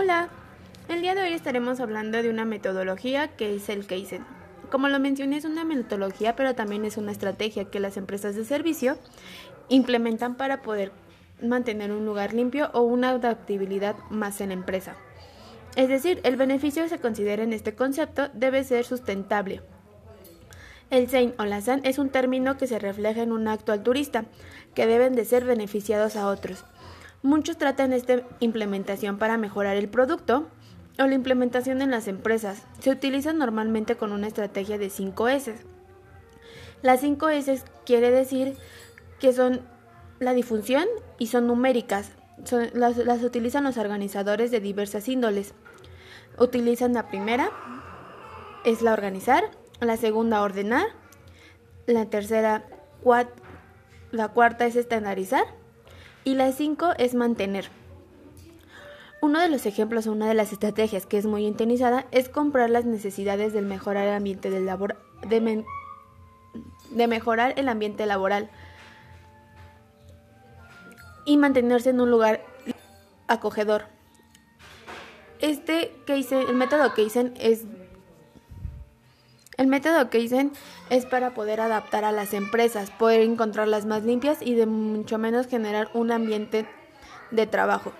Hola, el día de hoy estaremos hablando de una metodología que es el Kaizen. Como lo mencioné, es una metodología, pero también es una estrategia que las empresas de servicio implementan para poder mantener un lugar limpio o una adaptabilidad más en la empresa. Es decir, el beneficio que se considera en este concepto debe ser sustentable. El Sein o la San es un término que se refleja en un acto altruista, que deben de ser beneficiados a otros. Muchos tratan esta implementación para mejorar el producto o la implementación en las empresas. Se utiliza normalmente con una estrategia de 5 S. Las 5 S quiere decir que son la difusión y son numéricas. las, las utilizan los organizadores de diversas índoles. Utilizan la primera, es la organizar, la segunda ordenar, la tercera, la cuarta es estandarizar y la 5 es mantener. Uno de los ejemplos o una de las estrategias que es muy intenizada es comprar las necesidades del mejorar el ambiente del labor, de, de mejorar el ambiente laboral y mantenerse en un lugar acogedor. Este el método Kaizen es el método Kaizen es para poder adaptar a las empresas, poder encontrarlas más limpias y de mucho menos generar un ambiente de trabajo.